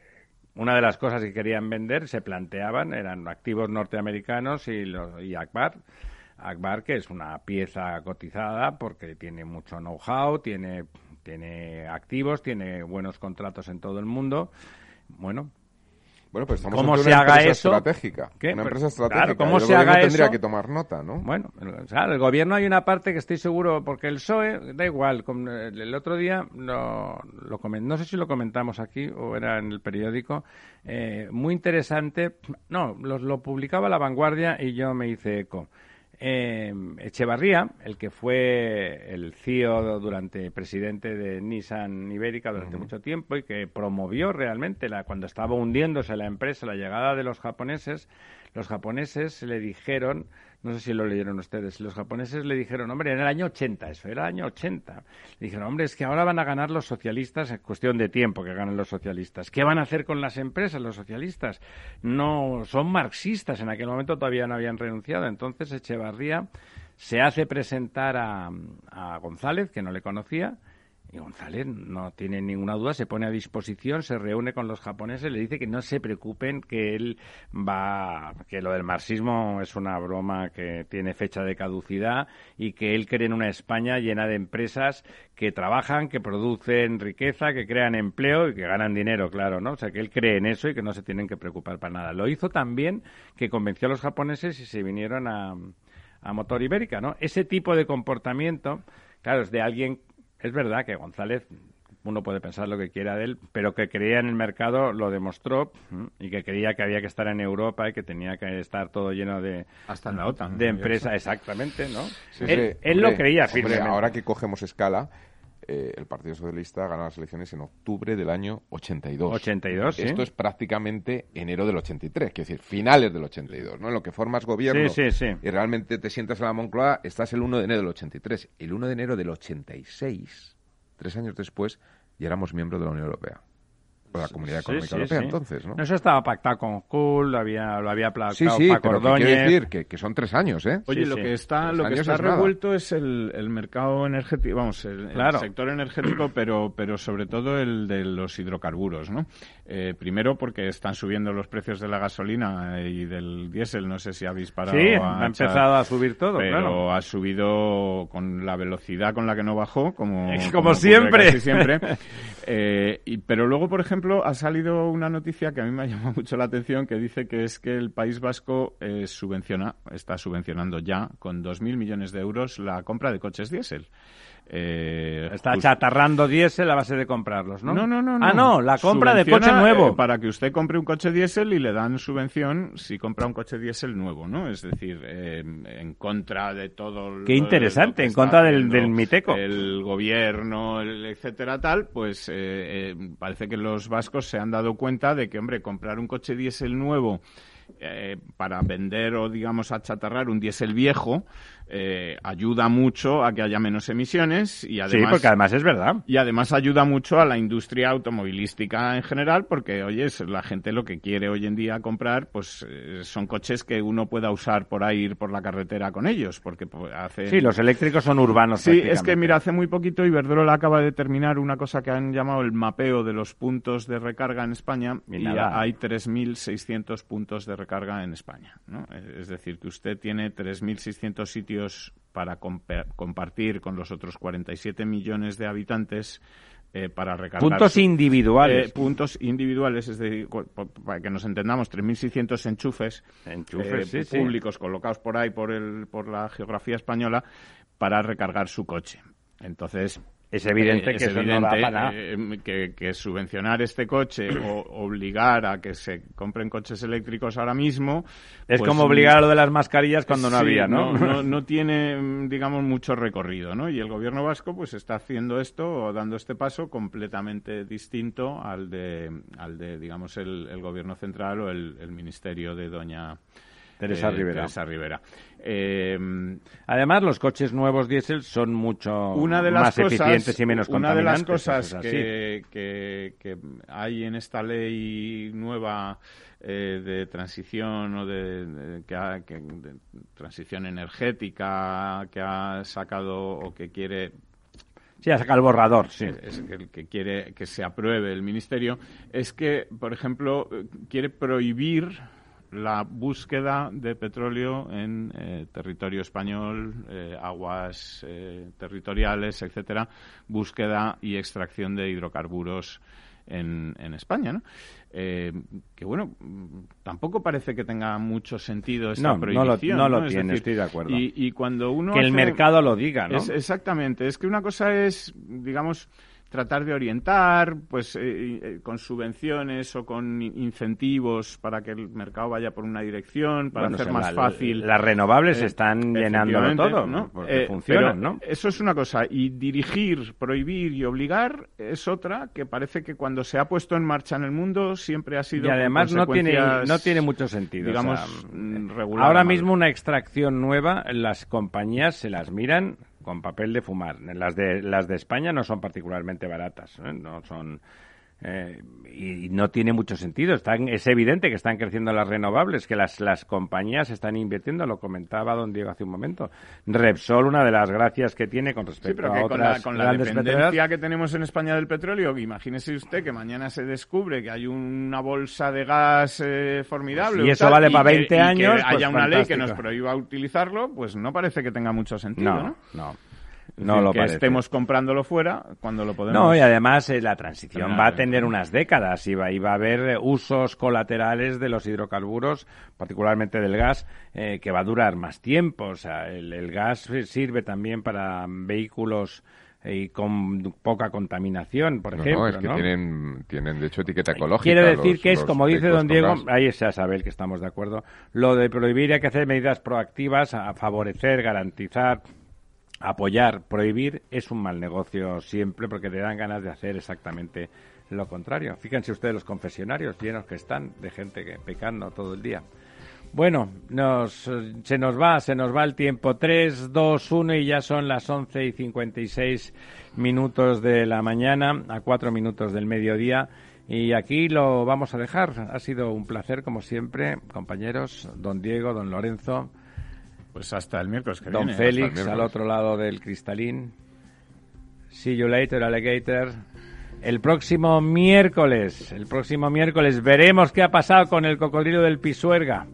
una de las cosas que querían vender se planteaban eran activos norteamericanos y, los, y Akbar. Akbar, que es una pieza cotizada porque tiene mucho know-how, tiene tiene activos, tiene buenos contratos en todo el mundo. Bueno, bueno, pues estamos ¿Cómo ante se una haga empresa eso? estratégica. ¿Qué? Una empresa claro, estratégica. ¿cómo y el se haga gobierno tendría eso? que tomar nota, ¿no? Bueno, o sea, el gobierno hay una parte que estoy seguro, porque el PSOE, da igual, el otro día, lo, lo no sé si lo comentamos aquí o era en el periódico, eh, muy interesante, no, lo, lo publicaba La Vanguardia y yo me hice eco. Eh, Echevarría, el que fue el CEO durante presidente de Nissan Ibérica durante mucho tiempo y que promovió realmente la, cuando estaba hundiéndose la empresa la llegada de los japoneses, los japoneses le dijeron, no sé si lo leyeron ustedes, los japoneses le dijeron, hombre, en el año 80, eso era el año 80, le dijeron, hombre, es que ahora van a ganar los socialistas, es cuestión de tiempo que ganen los socialistas. ¿Qué van a hacer con las empresas los socialistas? No, son marxistas, en aquel momento todavía no habían renunciado, entonces Echevarría se hace presentar a, a González, que no le conocía, y González no tiene ninguna duda, se pone a disposición, se reúne con los japoneses, le dice que no se preocupen, que él va, que lo del marxismo es una broma que tiene fecha de caducidad y que él cree en una España llena de empresas que trabajan, que producen riqueza, que crean empleo y que ganan dinero, claro, ¿no? O sea, que él cree en eso y que no se tienen que preocupar para nada. Lo hizo también que convenció a los japoneses y se vinieron a, a Motor Ibérica, ¿no? Ese tipo de comportamiento, claro, es de alguien es verdad que González, uno puede pensar lo que quiera de él, pero que creía en el mercado lo demostró y que creía que había que estar en Europa y que tenía que estar todo lleno de, Hasta en la OTAN. de empresas, exactamente, ¿no? Sí, él sí, él lo hombre, creía hombre, firmemente. ahora que cogemos escala, eh, el Partido Socialista gana las elecciones en octubre del año 82. 82, sí. Esto es prácticamente enero del 83, quiero decir, finales del 82, ¿no? En lo que formas gobierno Sí, sí, sí. y realmente te sientas en la Moncloa, estás el 1 de enero del 83. El 1 de enero del 86, tres años después, ya éramos miembros de la Unión Europea. La Comunidad Económica sí, Europea, sí. entonces, ¿no? Eso estaba pactado con Kuhl, lo había, lo había aplacado Sí, sí, Paco pero que decir que, que son tres años, ¿eh? Oye, Sí, lo sí. que está, Tres lo que está es nada. revuelto es el, el mercado energético, vamos, el, el Claro. sector energético, pero, pero sobre todo el de los hidrocarburos, ¿no? Eh, primero porque están subiendo los precios de la gasolina y del diésel, no sé si habéis parado. Sí, ha empezado a subir todo, pero claro. ha subido con la velocidad con la que no bajó, como, siempre. casi siempre. Eh, y, pero luego, por ejemplo, ha salido una noticia que a mí me ha llamado mucho la atención, que dice que es que el País Vasco eh, subvenciona, está subvencionando ya con 2.000 millones de euros la compra de coches diésel. Eh, Está jus- chatarrando diésel a base de comprarlos, ¿no? no, no, no, no. Ah, no, la compra de coche nuevo. eh, para que usted compre un coche diésel y le dan subvención si compra un coche diésel nuevo, ¿no? Es decir, eh, en contra de todo. lo- Qué interesante, lo en contra del- del Miteco. El gobierno, el etcétera, tal, pues eh, eh, parece que los vascos se han dado cuenta de que, hombre, comprar un coche diésel nuevo. eh, para vender o digamos achatarrar un diésel viejo eh, ayuda mucho a que haya menos emisiones y sí, además porque además es verdad. y además ayuda mucho a la industria automovilística en general, porque, oye, la gente lo que quiere hoy en día comprar, pues eh, son coches que uno pueda usar por ahí, ir por la carretera con ellos, porque pues, hace... Sí, los eléctricos son urbanos. Sí, es que mira, hace muy poquito Iberdrola acaba de terminar una cosa que han llamado el mapeo de los puntos de recarga en España Y y, hay 3.600 puntos de recarga en España. ¿no? Es decir, que usted tiene 3.600 sitios para compa- compartir con los otros 47 millones de habitantes eh, para recargar. Puntos su- individuales. eh, puntos individuales, es decir, para que nos entendamos, 3.600 enchufes, Enchufes, eh, sí, sí. públicos colocados por ahí por, el, por la geografía española para recargar su coche. Entonces, Es evidente eh, que es eso no da para eh, que, que subvencionar este coche o obligar a que se compren coches eléctricos ahora mismo Es pues, como obligar a lo de las mascarillas cuando no había, ¿no? No, no tiene, mm, digamos, mucho recorrido, ¿no? Y el gobierno vasco, pues, está haciendo esto o dando este paso completamente distinto al de, al de digamos, el, el gobierno central o el, el ministerio de doña Teresa eh, Rivera. Teresa Rivera. Eh, Además, los coches nuevos diésel son mucho una de las más cosas, eficientes y menos una de las contaminantes, cosas que, que, que hay en esta ley nueva eh, de transición o de, de- que ha- que- de transición energética que ha sacado o que quiere Sí, ha sacado el borrador, sí. es el que quiere que se apruebe el ministerio es que por ejemplo quiere prohibir la búsqueda de petróleo en eh, territorio español, eh, aguas eh, territoriales, etcétera, búsqueda y extracción de hidrocarburos en, en España, ¿no? que bueno, tampoco parece que tenga mucho sentido esta prohibición. No lo, no lo tiene, estoy de acuerdo. Y, cuando uno que el mercado lo diga, ¿no? exactamente. Es que una cosa es, digamos, tratar de orientar, pues eh, eh, con subvenciones o con incentivos para que el mercado vaya por una dirección, para hacer más fácil. Las renovables eh, están llenando todo, ¿no? Porque funcionan, ¿no? Eso es una cosa. Y dirigir, prohibir y obligar es otra que parece que cuando se ha puesto en marcha en el mundo siempre ha sido. Y además no tiene, no tiene mucho sentido. Digamos, mm, regular. Ahora mismo una extracción nueva, las compañías se las miran con papel de fumar. Las de, las de España no son particularmente baratas, ¿eh? no son eh, y no tiene mucho sentido. Están, es evidente que están creciendo las renovables, que las, las compañías están invirtiendo, lo comentaba don Diego hace un momento. Repsol, una de las gracias que tiene con respecto a otras con la, con la dependencia que tenemos en España del petróleo, imagínese usted que mañana se descubre que hay una bolsa de gas eh, formidable. y eso vale para 20 años. Que haya pues una ley que nos prohíba utilizarlo, pues no parece que tenga mucho sentido, ¿no? no. No lo que estemos comprándolo fuera cuando lo podemos. No, y además eh, la transición va a tener unas décadas y va, y va a haber eh, usos colaterales de los hidrocarburos, particularmente del gas, eh, que va a durar más tiempo. O sea, el, gas sirve también para vehículos y con poca contaminación, por ejemplo. No, es que Tienen, tienen, de hecho, etiqueta ecológica. Quiere decir que es, como dice don Diego, ahí se sabe que estamos de acuerdo, lo de prohibir hay que hacer medidas proactivas a favorecer, garantizar apoyar, prohibir es un mal negocio siempre porque te dan ganas de hacer exactamente lo contrario. Fíjense ustedes los confesionarios llenos que están de gente que, pecando todo el día. Bueno, nos, se nos va, se nos va el tiempo. 3, 2, 1 y ya son las 11 y 56 minutos de la mañana, a 4 minutos del mediodía. Y aquí lo vamos a dejar. Ha sido un placer, como siempre, compañeros, don Diego, don Lorenzo. Pues hasta el miércoles que Don viene. Félix, al otro lado del cristalín. See you later, alligator. El próximo miércoles, el próximo miércoles veremos qué ha pasado con el cocodrilo del Pisuerga.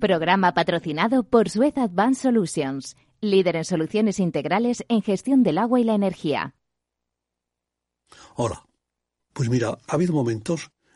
Programa patrocinado por Suez Advanced Solutions, líder en soluciones integrales en gestión del agua y la energía. Hola. Pues mira, ha habido momentos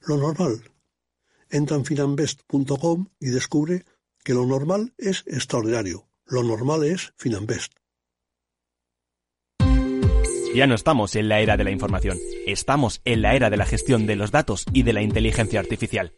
lo normal. Entra en finambest.com y descubre que lo normal es extraordinario. Lo normal es Finambest. Ya no estamos en la era de la información, estamos en la era de la gestión de los datos y de la inteligencia artificial.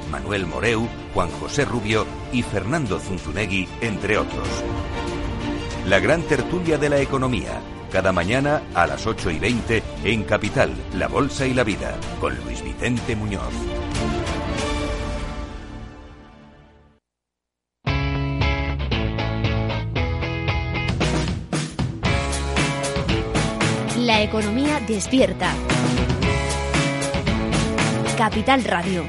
Manuel Moreu, Juan José Rubio y Fernando Zunzunegui, entre otros. La gran tertulia de la economía, cada mañana a las 8 y 20 en Capital, La Bolsa y la Vida, con Luis Vicente Muñoz. La economía despierta. Capital Radio.